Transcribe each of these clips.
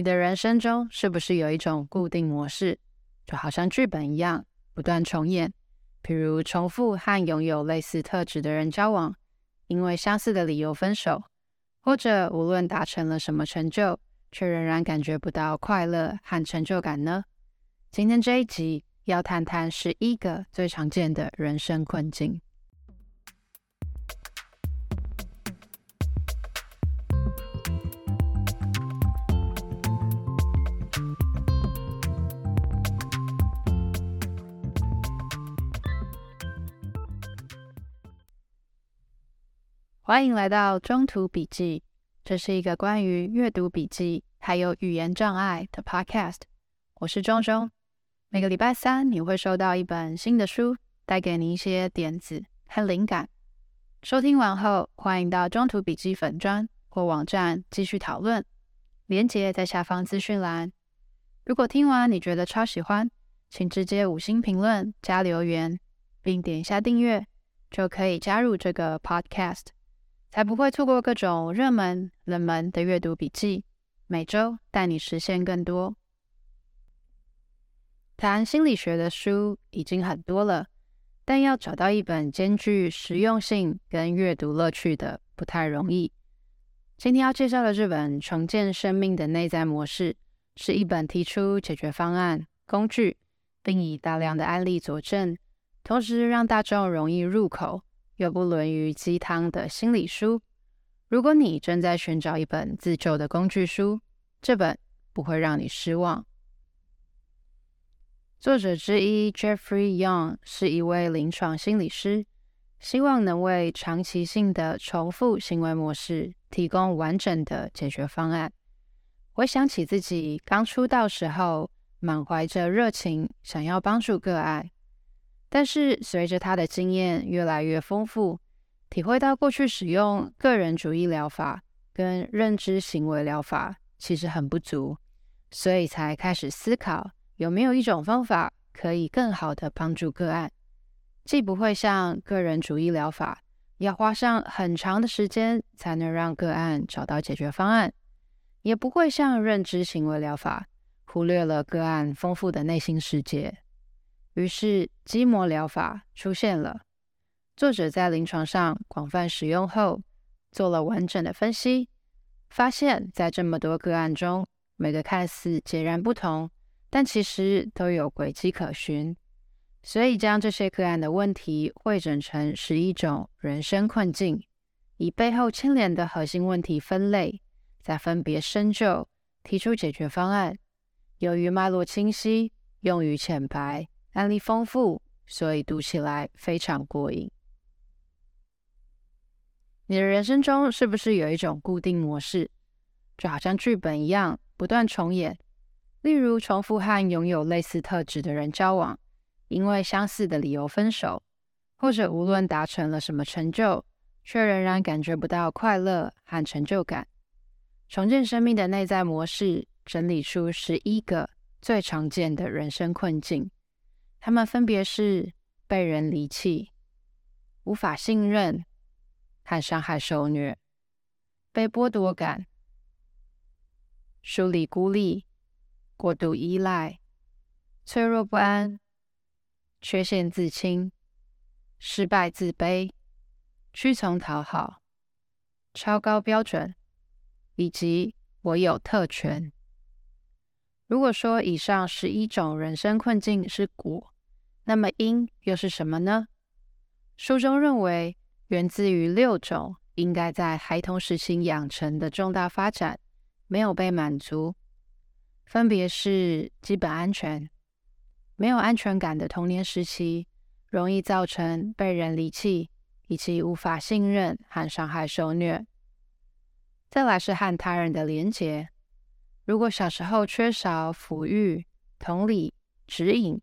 你的人生中是不是有一种固定模式，就好像剧本一样，不断重演？譬如重复和拥有类似特质的人交往，因为相似的理由分手，或者无论达成了什么成就，却仍然感觉不到快乐和成就感呢？今天这一集要谈谈十一个最常见的人生困境。欢迎来到中途笔记，这是一个关于阅读笔记还有语言障碍的 podcast。我是钟钟，每个礼拜三你会收到一本新的书，带给你一些点子和灵感。收听完后，欢迎到中途笔记粉专或网站继续讨论，连接在下方资讯栏。如果听完你觉得超喜欢，请直接五星评论加留言，并点一下订阅，就可以加入这个 podcast。才不会错过各种热门、冷门的阅读笔记，每周带你实现更多。谈心理学的书已经很多了，但要找到一本兼具实用性跟阅读乐趣的不太容易。今天要介绍的这本《重建生命的内在模式》，是一本提出解决方案、工具，并以大量的案例佐证，同时让大众容易入口。又不沦于鸡汤的心理书。如果你正在寻找一本自救的工具书，这本不会让你失望。作者之一 Jeffrey Young 是一位临床心理师，希望能为长期性的重复行为模式提供完整的解决方案。回想起自己刚出道时候，满怀着热情，想要帮助个案。但是随着他的经验越来越丰富，体会到过去使用个人主义疗法跟认知行为疗法其实很不足，所以才开始思考有没有一种方法可以更好的帮助个案，既不会像个人主义疗法要花上很长的时间才能让个案找到解决方案，也不会像认知行为疗法忽略了个案丰富的内心世界。于是，肌膜疗法出现了。作者在临床上广泛使用后，做了完整的分析，发现，在这么多个案中，每个看似截然不同，但其实都有轨迹可循。所以，将这些个案的问题汇整成十一种人生困境，以背后牵连的核心问题分类，再分别深究，提出解决方案。由于脉络清晰，用语浅白。案例丰富，所以读起来非常过瘾。你的人生中是不是有一种固定模式，就好像剧本一样不断重演？例如，重复和拥有类似特质的人交往，因为相似的理由分手，或者无论达成了什么成就，却仍然感觉不到快乐和成就感。重建生命的内在模式，整理出十一个最常见的人生困境。他们分别是被人离弃、无法信任和伤害受虐、被剥夺感、疏离孤立、过度依赖、脆弱不安、缺陷自轻、失败自卑、屈从讨好、超高标准，以及我有特权。如果说以上十一种人生困境是果，那么因又是什么呢？书中认为，源自于六种应该在孩童时期养成的重大发展没有被满足，分别是基本安全、没有安全感的童年时期，容易造成被人离弃以及无法信任和伤害受虐。再来是和他人的连结。如果小时候缺少抚育、同理、指引，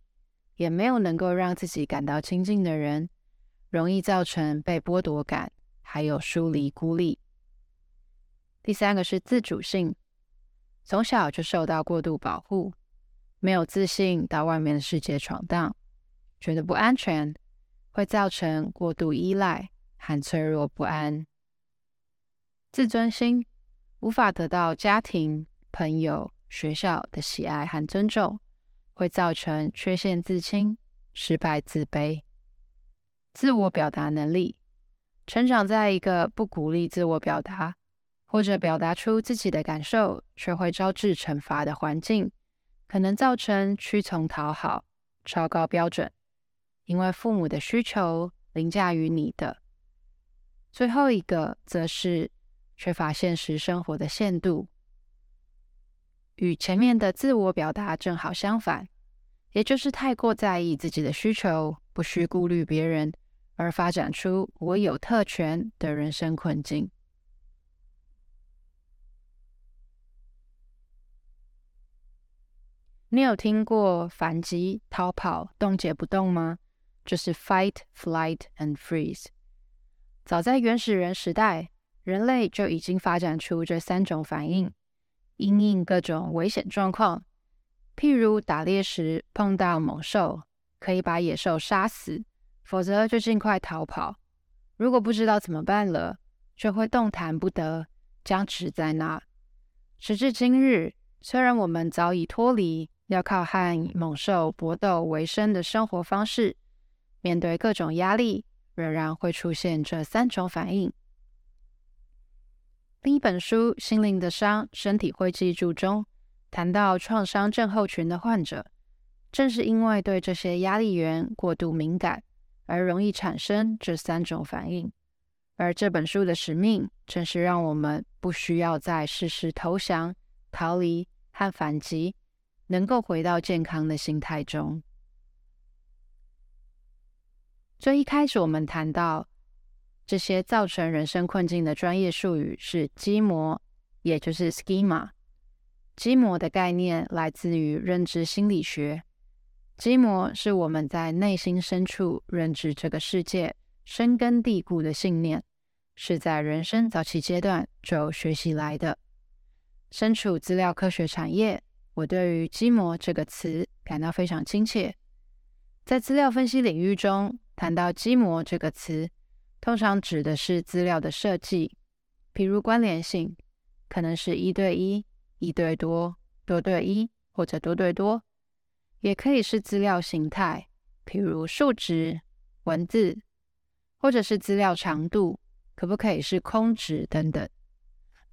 也没有能够让自己感到亲近的人，容易造成被剥夺感，还有疏离孤立。第三个是自主性，从小就受到过度保护，没有自信到外面的世界闯荡，觉得不安全，会造成过度依赖和脆弱不安。自尊心，无法得到家庭。朋友学校的喜爱和尊重，会造成缺陷自轻、失败自卑。自我表达能力，成长在一个不鼓励自我表达，或者表达出自己的感受却会招致惩罚的环境，可能造成屈从讨好、超高标准，因为父母的需求凌驾于你的。最后一个则是缺乏现实生活的限度。与前面的自我表达正好相反，也就是太过在意自己的需求，不需顾虑别人，而发展出我有特权的人生困境。你有听过反击、逃跑、冻结不动吗？就是 fight, flight and freeze。早在原始人时代，人类就已经发展出这三种反应。因应各种危险状况，譬如打猎时碰到猛兽，可以把野兽杀死，否则就尽快逃跑。如果不知道怎么办了，就会动弹不得，僵持在那。时至今日，虽然我们早已脱离要靠和猛兽搏斗为生的生活方式，面对各种压力，仍然会出现这三种反应。另一本书《心灵的伤，身体会记住》中谈到创伤症候群的患者，正是因为对这些压力源过度敏感，而容易产生这三种反应。而这本书的使命，正是让我们不需要再事事投降、逃离和反击，能够回到健康的心态中。最一开始，我们谈到。这些造成人生困境的专业术语是基模，也就是 schema。基模的概念来自于认知心理学。基模是我们在内心深处认知这个世界深根蒂固的信念，是在人生早期阶段就学习来的。身处资料科学产业，我对于基模这个词感到非常亲切。在资料分析领域中，谈到基模这个词。通常指的是资料的设计，比如关联性，可能是一对一、一对多、多对一或者多对多，也可以是资料形态，比如数值、文字，或者是资料长度，可不可以是空值等等。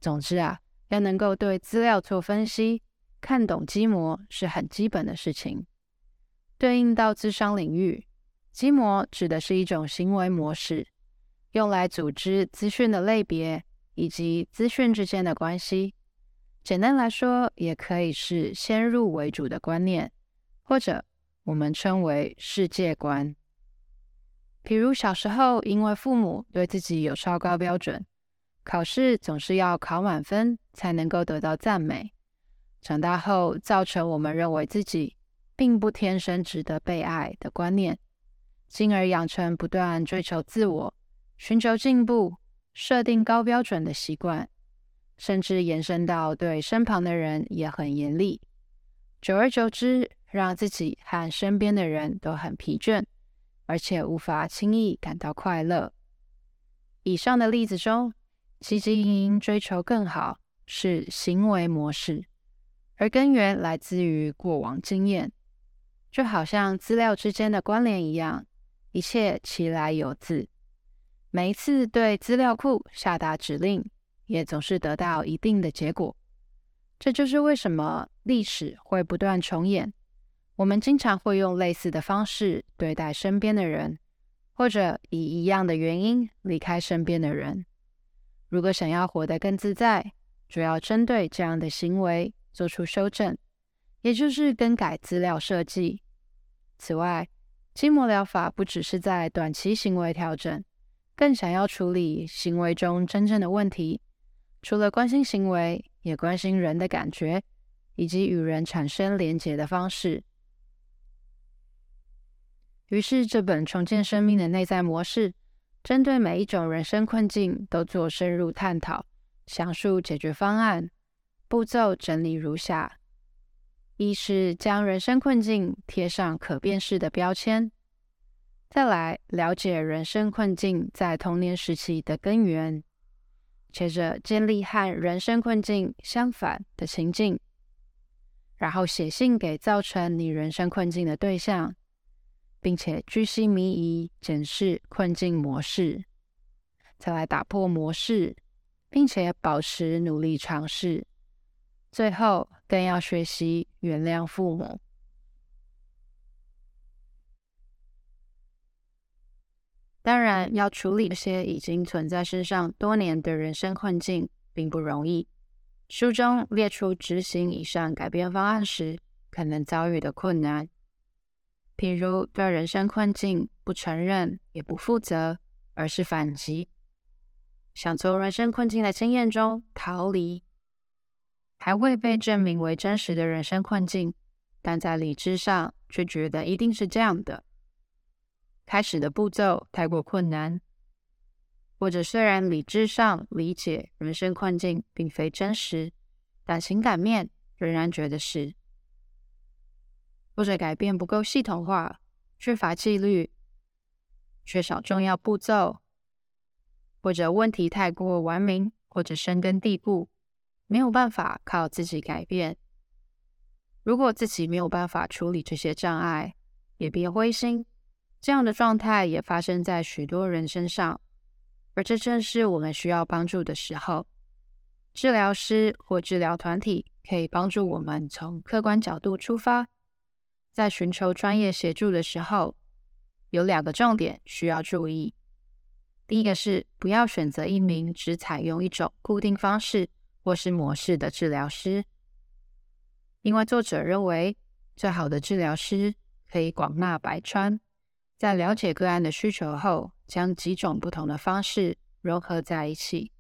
总之啊，要能够对资料做分析，看懂基模是很基本的事情。对应到智商领域，基模指的是一种行为模式。用来组织资讯的类别以及资讯之间的关系，简单来说，也可以是先入为主的观念，或者我们称为世界观。比如小时候，因为父母对自己有超高标准，考试总是要考满分才能够得到赞美，长大后造成我们认为自己并不天生值得被爱的观念，进而养成不断追求自我。寻求进步、设定高标准的习惯，甚至延伸到对身旁的人也很严厉。久而久之，让自己和身边的人都很疲倦，而且无法轻易感到快乐。以上的例子中，汲汲营营追求更好是行为模式，而根源来自于过往经验，就好像资料之间的关联一样，一切其来有自。每一次对资料库下达指令，也总是得到一定的结果。这就是为什么历史会不断重演。我们经常会用类似的方式对待身边的人，或者以一样的原因离开身边的人。如果想要活得更自在，主要针对这样的行为做出修正，也就是更改资料设计。此外，筋膜疗法不只是在短期行为调整。更想要处理行为中真正的问题，除了关心行为，也关心人的感觉，以及与人产生连结的方式。于是，这本《重建生命的内在模式》针对每一种人生困境都做深入探讨，详述解决方案，步骤整理如下：一是将人生困境贴上可辨识的标签。再来了解人生困境在童年时期的根源，接着建立和人生困境相反的情境，然后写信给造成你人生困境的对象，并且居心迷疑，检视困境模式，再来打破模式，并且保持努力尝试。最后，更要学习原谅父母。当然，要处理这些已经存在身上多年的人生困境，并不容易。书中列出执行以上改变方案时可能遭遇的困难，譬如对人生困境不承认也不负责，而是反击，想从人生困境的经验中逃离。还未被证明为真实的人生困境，但在理智上却觉得一定是这样的。开始的步骤太过困难，或者虽然理智上理解人生困境并非真实，但情感面仍然觉得是。或者改变不够系统化，缺乏纪律，缺少重要步骤，或者问题太过完明，或者深根蒂固。没有办法靠自己改变。如果自己没有办法处理这些障碍，也别灰心。这样的状态也发生在许多人身上，而这正是我们需要帮助的时候。治疗师或治疗团体可以帮助我们从客观角度出发，在寻求专业协助的时候，有两个重点需要注意。第一个是不要选择一名只采用一种固定方式。或是模式的治疗师，因为作者认为，最好的治疗师可以广纳百川，在了解个案的需求后，将几种不同的方式融合在一起。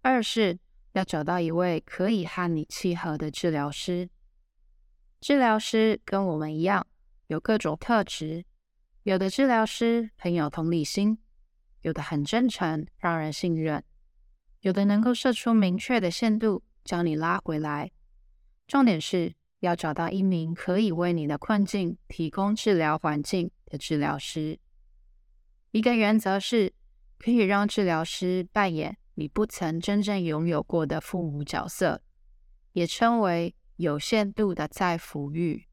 二是要找到一位可以和你契合的治疗师。治疗师跟我们一样，有各种特质，有的治疗师很有同理心，有的很真诚，让人信任。有的能够设出明确的限度，将你拉回来。重点是要找到一名可以为你的困境提供治疗环境的治疗师。一个原则是，可以让治疗师扮演你不曾真正拥有过的父母角色，也称为有限度的再抚育，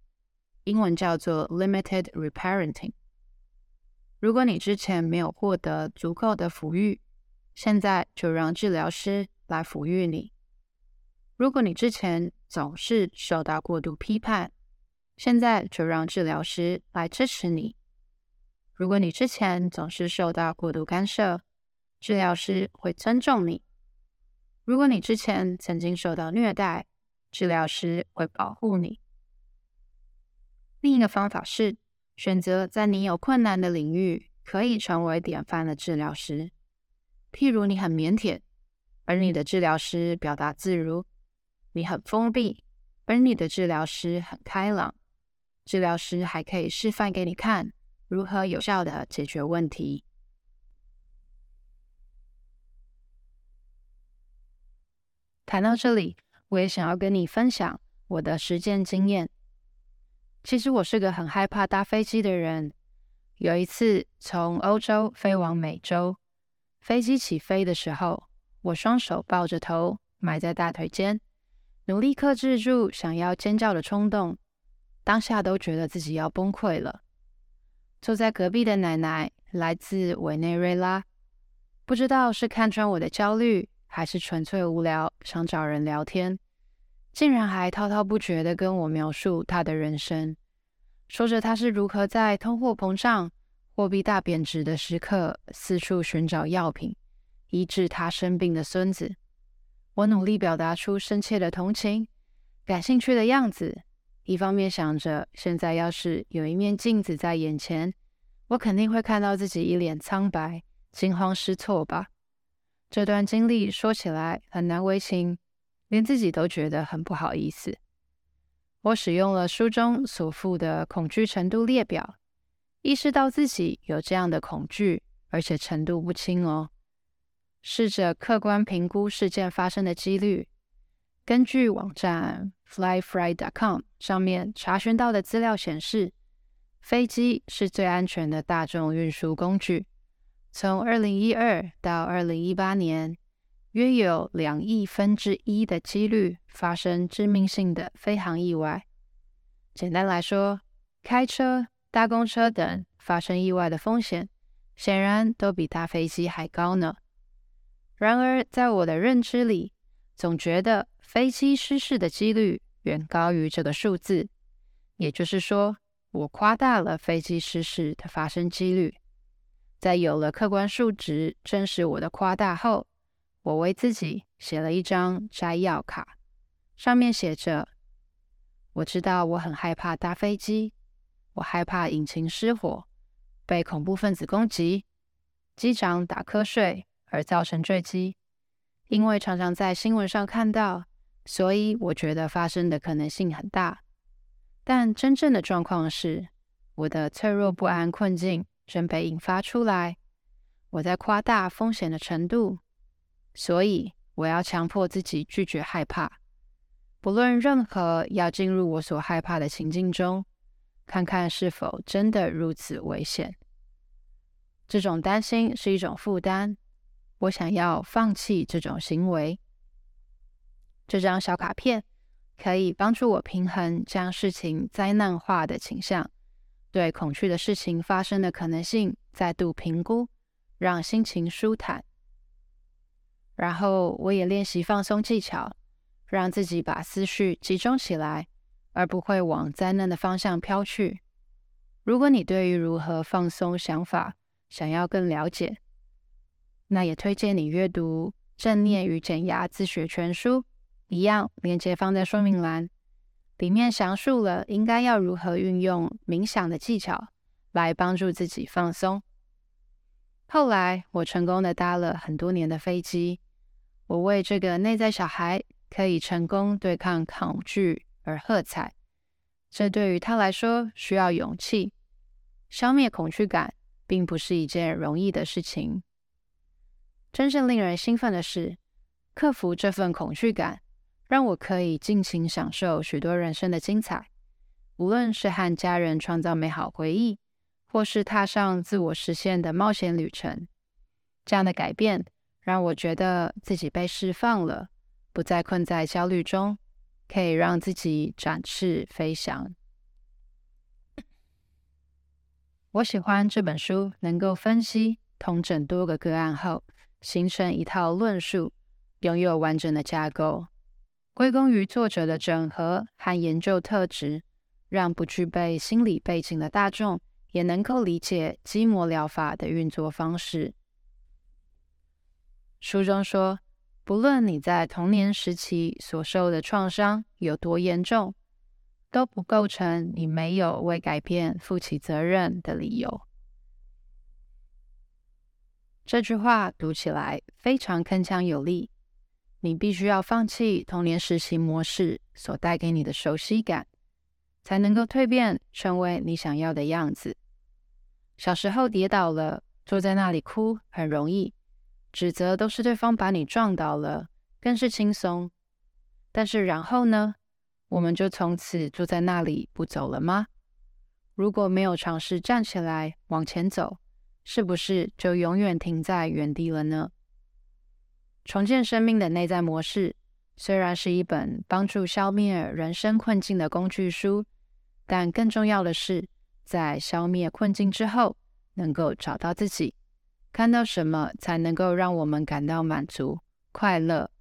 英文叫做 limited reparenting。如果你之前没有获得足够的抚育，现在就让治疗师来抚育你。如果你之前总是受到过度批判，现在就让治疗师来支持你。如果你之前总是受到过度干涉，治疗师会尊重你。如果你之前曾经受到虐待，治疗师会保护你。另一个方法是选择在你有困难的领域可以成为典范的治疗师。譬如你很腼腆，而你的治疗师表达自如；你很封闭，而你的治疗师很开朗。治疗师还可以示范给你看如何有效的解决问题。谈到这里，我也想要跟你分享我的实践经验。其实我是个很害怕搭飞机的人。有一次从欧洲飞往美洲。飞机起飞的时候，我双手抱着头，埋在大腿间，努力克制住想要尖叫的冲动，当下都觉得自己要崩溃了。坐在隔壁的奶奶来自委内瑞拉，不知道是看穿我的焦虑，还是纯粹无聊，想找人聊天，竟然还滔滔不绝地跟我描述她的人生，说着她是如何在通货膨胀。货币大贬值的时刻，四处寻找药品医治他生病的孙子。我努力表达出深切的同情、感兴趣的样子，一方面想着，现在要是有一面镜子在眼前，我肯定会看到自己一脸苍白、惊慌失措吧。这段经历说起来很难为情，连自己都觉得很不好意思。我使用了书中所附的恐惧程度列表。意识到自己有这样的恐惧，而且程度不轻哦。试着客观评估事件发生的几率。根据网站 flyfree.com 上面查询到的资料显示，飞机是最安全的大众运输工具。从2012到2018年，约有两亿分之一的几率发生致命性的飞航意外。简单来说，开车、搭公车等发生意外的风险，显然都比搭飞机还高呢。然而，在我的认知里，总觉得飞机失事的几率远高于这个数字，也就是说，我夸大了飞机失事的发生几率。在有了客观数值证实我的夸大后，我为自己写了一张摘要卡，上面写着：“我知道我很害怕搭飞机，我害怕引擎失火、被恐怖分子攻击、机长打瞌睡而造成坠机。因为常常在新闻上看到，所以我觉得发生的可能性很大。但真正的状况是，我的脆弱不安困境。”正被引发出来，我在夸大风险的程度，所以我要强迫自己拒绝害怕，不论任何要进入我所害怕的情境中，看看是否真的如此危险。这种担心是一种负担，我想要放弃这种行为。这张小卡片可以帮助我平衡将事情灾难化的倾向。对恐惧的事情发生的可能性再度评估，让心情舒坦。然后我也练习放松技巧，让自己把思绪集中起来，而不会往灾难的方向飘去。如果你对于如何放松想法想要更了解，那也推荐你阅读《正念与减压自学全书》，一样链接放在说明栏。里面详述了应该要如何运用冥想的技巧来帮助自己放松。后来，我成功的搭了很多年的飞机，我为这个内在小孩可以成功对抗恐惧而喝彩。这对于他来说需要勇气。消灭恐惧感并不是一件容易的事情。真正令人兴奋的是，克服这份恐惧感。让我可以尽情享受许多人生的精彩，无论是和家人创造美好回忆，或是踏上自我实现的冒险旅程。这样的改变让我觉得自己被释放了，不再困在焦虑中，可以让自己展翅飞翔。我喜欢这本书能够分析、统整多个个案后，形成一套论述，拥有完整的架构。归功于作者的整合和研究特质，让不具备心理背景的大众也能够理解基摩疗法的运作方式。书中说，不论你在童年时期所受的创伤有多严重，都不构成你没有为改变负起责任的理由。这句话读起来非常铿锵有力。你必须要放弃童年时期模式所带给你的熟悉感，才能够蜕变成为你想要的样子。小时候跌倒了，坐在那里哭很容易，指责都是对方把你撞倒了，更是轻松。但是然后呢？我们就从此坐在那里不走了吗？如果没有尝试站起来往前走，是不是就永远停在原地了呢？重建生命的内在模式虽然是一本帮助消灭人生困境的工具书，但更重要的是，在消灭困境之后，能够找到自己，看到什么才能够让我们感到满足、快乐。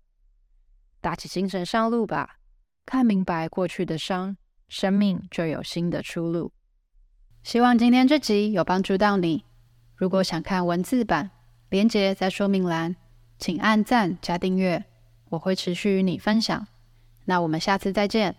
打起精神上路吧，看明白过去的伤，生命就有新的出路。希望今天这集有帮助到你。如果想看文字版，连接在说明栏。请按赞加订阅，我会持续与你分享。那我们下次再见。